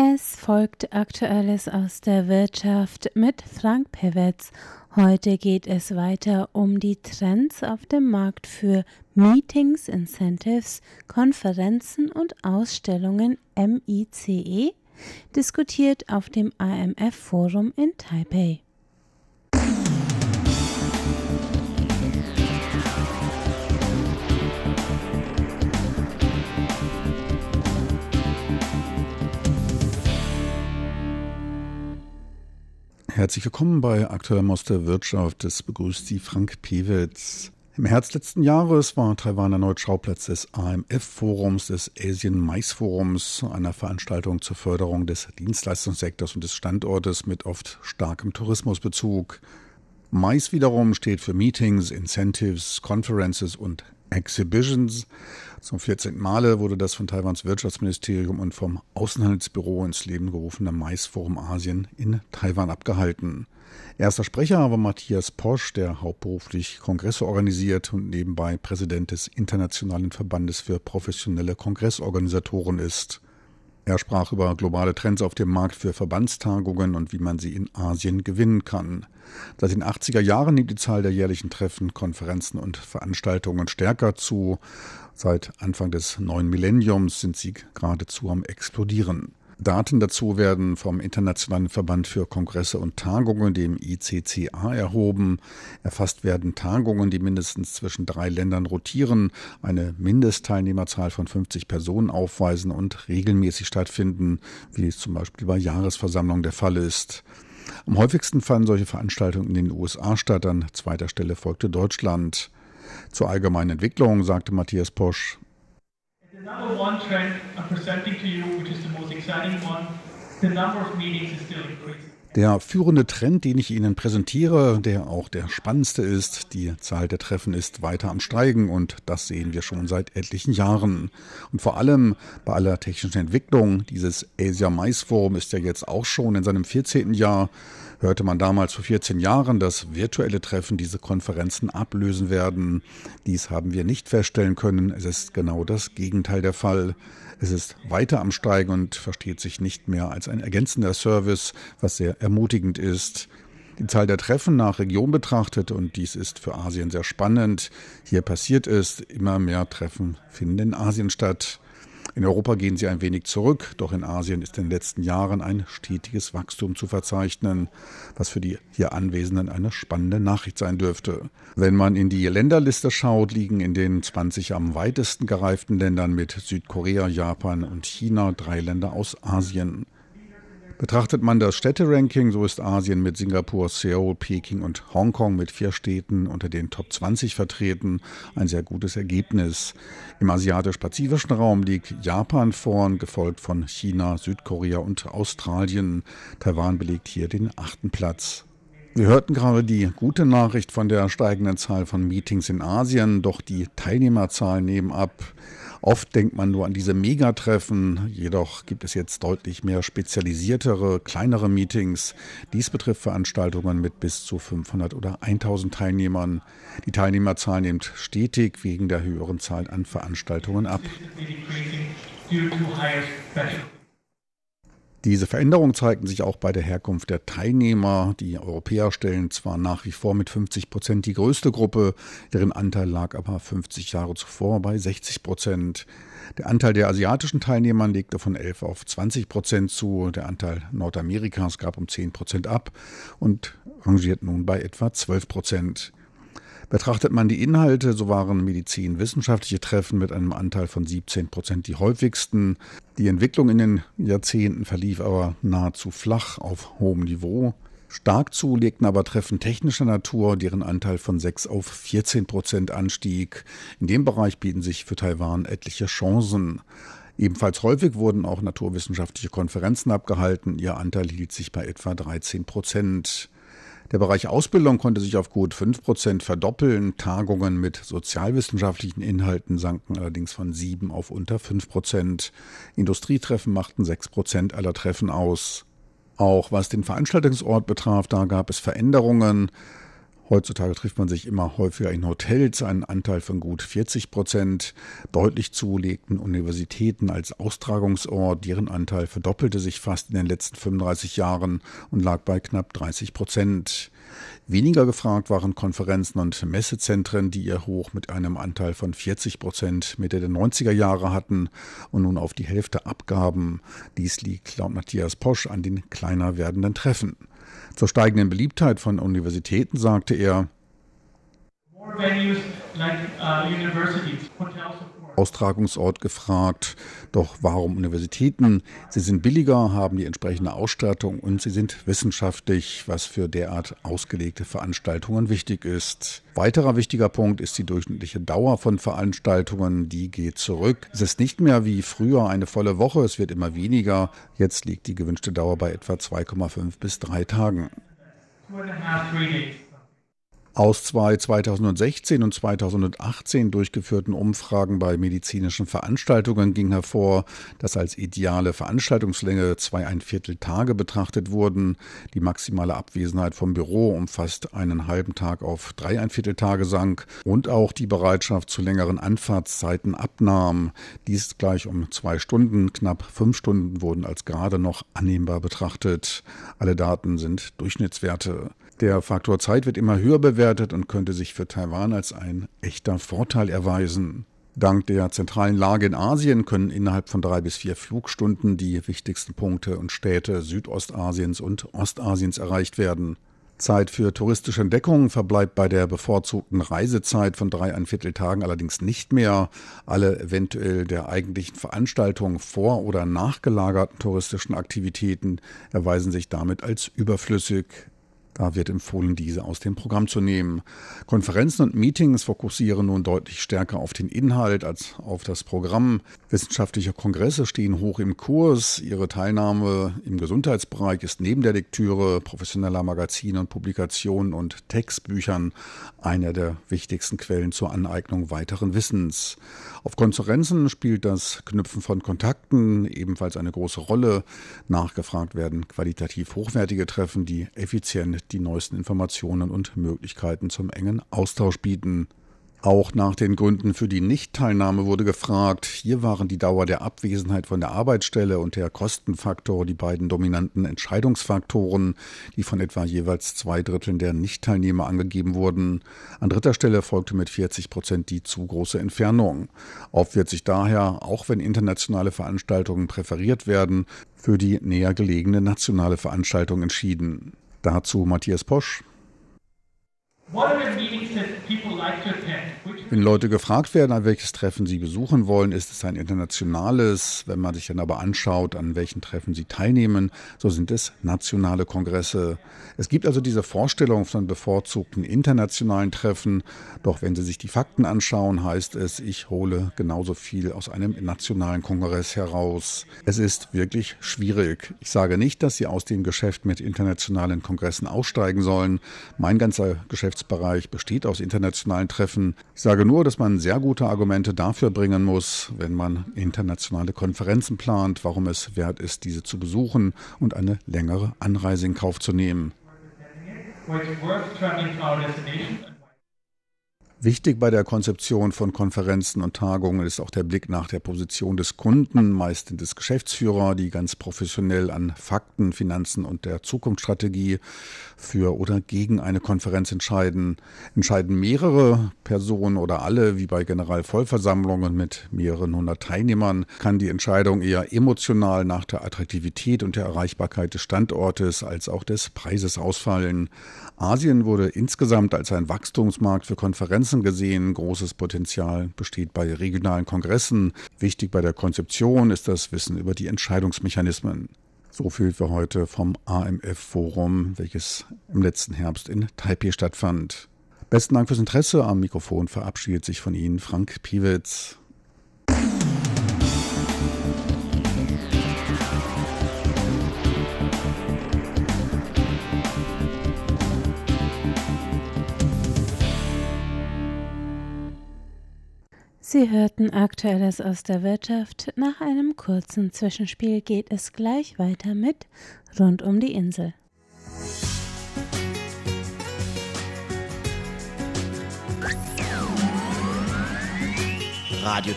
Es folgt Aktuelles aus der Wirtschaft mit Frank Pewetz. Heute geht es weiter um die Trends auf dem Markt für Meetings, Incentives, Konferenzen und Ausstellungen MICE, diskutiert auf dem IMF-Forum in Taipei. Herzlich willkommen bei Aktuell aus der Wirtschaft. Es begrüßt Sie Frank Pewitz. Im Herbst letzten Jahres war Taiwan erneut Schauplatz des AMF-Forums, des Asian Mais Forums, einer Veranstaltung zur Förderung des Dienstleistungssektors und des Standortes mit oft starkem Tourismusbezug. Mais wiederum steht für Meetings, Incentives, Conferences und Exhibitions. Zum 14. Male wurde das von Taiwans Wirtschaftsministerium und vom Außenhandelsbüro ins Leben gerufene Maisforum Asien in Taiwan abgehalten. Erster Sprecher war Matthias Posch, der hauptberuflich Kongresse organisiert und nebenbei Präsident des Internationalen Verbandes für professionelle Kongressorganisatoren ist. Er sprach über globale Trends auf dem Markt für Verbandstagungen und wie man sie in Asien gewinnen kann. Seit den 80er Jahren nimmt die Zahl der jährlichen Treffen, Konferenzen und Veranstaltungen stärker zu. Seit Anfang des neuen Millenniums sind sie geradezu am explodieren. Daten dazu werden vom Internationalen Verband für Kongresse und Tagungen, dem ICCA, erhoben. Erfasst werden Tagungen, die mindestens zwischen drei Ländern rotieren, eine Mindestteilnehmerzahl von 50 Personen aufweisen und regelmäßig stattfinden, wie es zum Beispiel bei Jahresversammlungen der Fall ist. Am häufigsten fanden solche Veranstaltungen in den USA statt, an zweiter Stelle folgte Deutschland. Zur allgemeinen Entwicklung sagte Matthias Posch, The number one trend I'm presenting to you, which is the most exciting one, the number of meetings is still increasing. Der führende Trend, den ich Ihnen präsentiere, der auch der spannendste ist, die Zahl der Treffen ist weiter am Steigen und das sehen wir schon seit etlichen Jahren. Und vor allem bei aller technischen Entwicklung, dieses Asia Mais Forum ist ja jetzt auch schon in seinem 14. Jahr hörte man damals vor 14 Jahren, dass virtuelle Treffen diese Konferenzen ablösen werden. Dies haben wir nicht feststellen können. Es ist genau das Gegenteil der Fall. Es ist weiter am Steigen und versteht sich nicht mehr als ein ergänzender Service, was sehr ermutigend ist. Die Zahl der Treffen nach Region betrachtet, und dies ist für Asien sehr spannend. Hier passiert es, immer mehr Treffen finden in Asien statt. In Europa gehen sie ein wenig zurück, doch in Asien ist in den letzten Jahren ein stetiges Wachstum zu verzeichnen, was für die hier Anwesenden eine spannende Nachricht sein dürfte. Wenn man in die Länderliste schaut, liegen in den 20 am weitesten gereiften Ländern mit Südkorea, Japan und China drei Länder aus Asien. Betrachtet man das Städteranking, so ist Asien mit Singapur, Seoul, Peking und Hongkong mit vier Städten unter den Top 20 vertreten. Ein sehr gutes Ergebnis. Im asiatisch-pazifischen Raum liegt Japan vorn, gefolgt von China, Südkorea und Australien. Taiwan belegt hier den achten Platz. Wir hörten gerade die gute Nachricht von der steigenden Zahl von Meetings in Asien, doch die Teilnehmerzahlen nehmen ab. Oft denkt man nur an diese Megatreffen, jedoch gibt es jetzt deutlich mehr spezialisiertere, kleinere Meetings. Dies betrifft Veranstaltungen mit bis zu 500 oder 1000 Teilnehmern. Die Teilnehmerzahl nimmt stetig wegen der höheren Zahl an Veranstaltungen ab. Diese Veränderungen zeigten sich auch bei der Herkunft der Teilnehmer. Die Europäer stellen zwar nach wie vor mit 50 Prozent die größte Gruppe, deren Anteil lag aber 50 Jahre zuvor bei 60 Prozent. Der Anteil der asiatischen Teilnehmer legte von 11 auf 20 Prozent zu, der Anteil Nordamerikas gab um 10 Prozent ab und rangiert nun bei etwa 12 Prozent. Betrachtet man die Inhalte, so waren medizinwissenschaftliche Treffen mit einem Anteil von 17 Prozent die häufigsten. Die Entwicklung in den Jahrzehnten verlief aber nahezu flach auf hohem Niveau. Stark zu legten aber Treffen technischer Natur, deren Anteil von 6 auf 14 Prozent anstieg. In dem Bereich bieten sich für Taiwan etliche Chancen. Ebenfalls häufig wurden auch naturwissenschaftliche Konferenzen abgehalten. Ihr Anteil hielt sich bei etwa 13 Prozent. Der Bereich Ausbildung konnte sich auf gut 5 Prozent verdoppeln. Tagungen mit sozialwissenschaftlichen Inhalten sanken allerdings von 7 auf unter 5 Prozent. Industrietreffen machten 6 Prozent aller Treffen aus. Auch was den Veranstaltungsort betraf, da gab es Veränderungen. Heutzutage trifft man sich immer häufiger in Hotels, einen Anteil von gut 40 Prozent. Deutlich zulegten Universitäten als Austragungsort, deren Anteil verdoppelte sich fast in den letzten 35 Jahren und lag bei knapp 30 Prozent. Weniger gefragt waren Konferenzen und Messezentren, die ihr Hoch mit einem Anteil von 40 Prozent Mitte der 90er Jahre hatten und nun auf die Hälfte abgaben. Dies liegt laut Matthias Posch an den kleiner werdenden Treffen. Zur steigenden Beliebtheit von Universitäten sagte er, Austragungsort gefragt. Doch warum Universitäten? Sie sind billiger, haben die entsprechende Ausstattung und sie sind wissenschaftlich, was für derart ausgelegte Veranstaltungen wichtig ist. Weiterer wichtiger Punkt ist die durchschnittliche Dauer von Veranstaltungen. Die geht zurück. Es ist nicht mehr wie früher eine volle Woche, es wird immer weniger. Jetzt liegt die gewünschte Dauer bei etwa 2,5 bis 3 Tagen. Aus zwei 2016 und 2018 durchgeführten Umfragen bei medizinischen Veranstaltungen ging hervor, dass als ideale Veranstaltungslänge zweieinviertel Tage betrachtet wurden. Die maximale Abwesenheit vom Büro um fast einen halben Tag auf dreieinviertel Tage sank und auch die Bereitschaft zu längeren Anfahrtszeiten abnahm. Dies gleich um zwei Stunden. Knapp fünf Stunden wurden als gerade noch annehmbar betrachtet. Alle Daten sind Durchschnittswerte. Der Faktor Zeit wird immer höher bewertet und könnte sich für Taiwan als ein echter Vorteil erweisen. Dank der zentralen Lage in Asien können innerhalb von drei bis vier Flugstunden die wichtigsten Punkte und Städte Südostasiens und Ostasiens erreicht werden. Zeit für touristische Entdeckungen verbleibt bei der bevorzugten Reisezeit von dreieinviertel Tagen allerdings nicht mehr. Alle eventuell der eigentlichen Veranstaltung vor- oder nachgelagerten touristischen Aktivitäten erweisen sich damit als überflüssig. Da wird empfohlen, diese aus dem Programm zu nehmen. Konferenzen und Meetings fokussieren nun deutlich stärker auf den Inhalt als auf das Programm. Wissenschaftliche Kongresse stehen hoch im Kurs. Ihre Teilnahme im Gesundheitsbereich ist neben der Lektüre professioneller Magazine und Publikationen und Textbüchern einer der wichtigsten Quellen zur Aneignung weiteren Wissens. Auf Konferenzen spielt das Knüpfen von Kontakten ebenfalls eine große Rolle. Nachgefragt werden qualitativ hochwertige Treffen, die effizient die neuesten Informationen und Möglichkeiten zum engen Austausch bieten. Auch nach den Gründen für die Nichtteilnahme wurde gefragt. Hier waren die Dauer der Abwesenheit von der Arbeitsstelle und der Kostenfaktor die beiden dominanten Entscheidungsfaktoren, die von etwa jeweils zwei Dritteln der Nichtteilnehmer angegeben wurden. An dritter Stelle folgte mit 40 Prozent die zu große Entfernung. Oft wird sich daher, auch wenn internationale Veranstaltungen präferiert werden, für die näher gelegene nationale Veranstaltung entschieden. Dazu Matthias Posch. Wenn Leute gefragt werden, an welches Treffen sie besuchen wollen, ist es ein internationales. Wenn man sich dann aber anschaut, an welchen Treffen sie teilnehmen, so sind es nationale Kongresse. Es gibt also diese Vorstellung von bevorzugten internationalen Treffen. Doch wenn Sie sich die Fakten anschauen, heißt es, ich hole genauso viel aus einem nationalen Kongress heraus. Es ist wirklich schwierig. Ich sage nicht, dass Sie aus dem Geschäft mit internationalen Kongressen aussteigen sollen. Mein ganzer Geschäft Geschäftsbereich besteht aus internationalen Treffen. Ich sage nur, dass man sehr gute Argumente dafür bringen muss, wenn man internationale Konferenzen plant, warum es wert ist, diese zu besuchen und eine längere Anreise in Kauf zu nehmen. Wichtig bei der Konzeption von Konferenzen und Tagungen ist auch der Blick nach der Position des Kunden, meist des Geschäftsführer, die ganz professionell an Fakten, Finanzen und der Zukunftsstrategie für oder gegen eine Konferenz entscheiden. Entscheiden mehrere Personen oder alle, wie bei Generalvollversammlungen mit mehreren hundert Teilnehmern, kann die Entscheidung eher emotional nach der Attraktivität und der Erreichbarkeit des Standortes als auch des Preises ausfallen. Asien wurde insgesamt als ein Wachstumsmarkt für Konferenzen gesehen. Großes Potenzial besteht bei regionalen Kongressen. Wichtig bei der Konzeption ist das Wissen über die Entscheidungsmechanismen. So viel für heute vom AMF-Forum, welches im letzten Herbst in Taipei stattfand. Besten Dank fürs Interesse. Am Mikrofon verabschiedet sich von Ihnen Frank Piewitz. Sie hörten Aktuelles aus der Wirtschaft. Nach einem kurzen Zwischenspiel geht es gleich weiter mit Rund um die Insel. Radio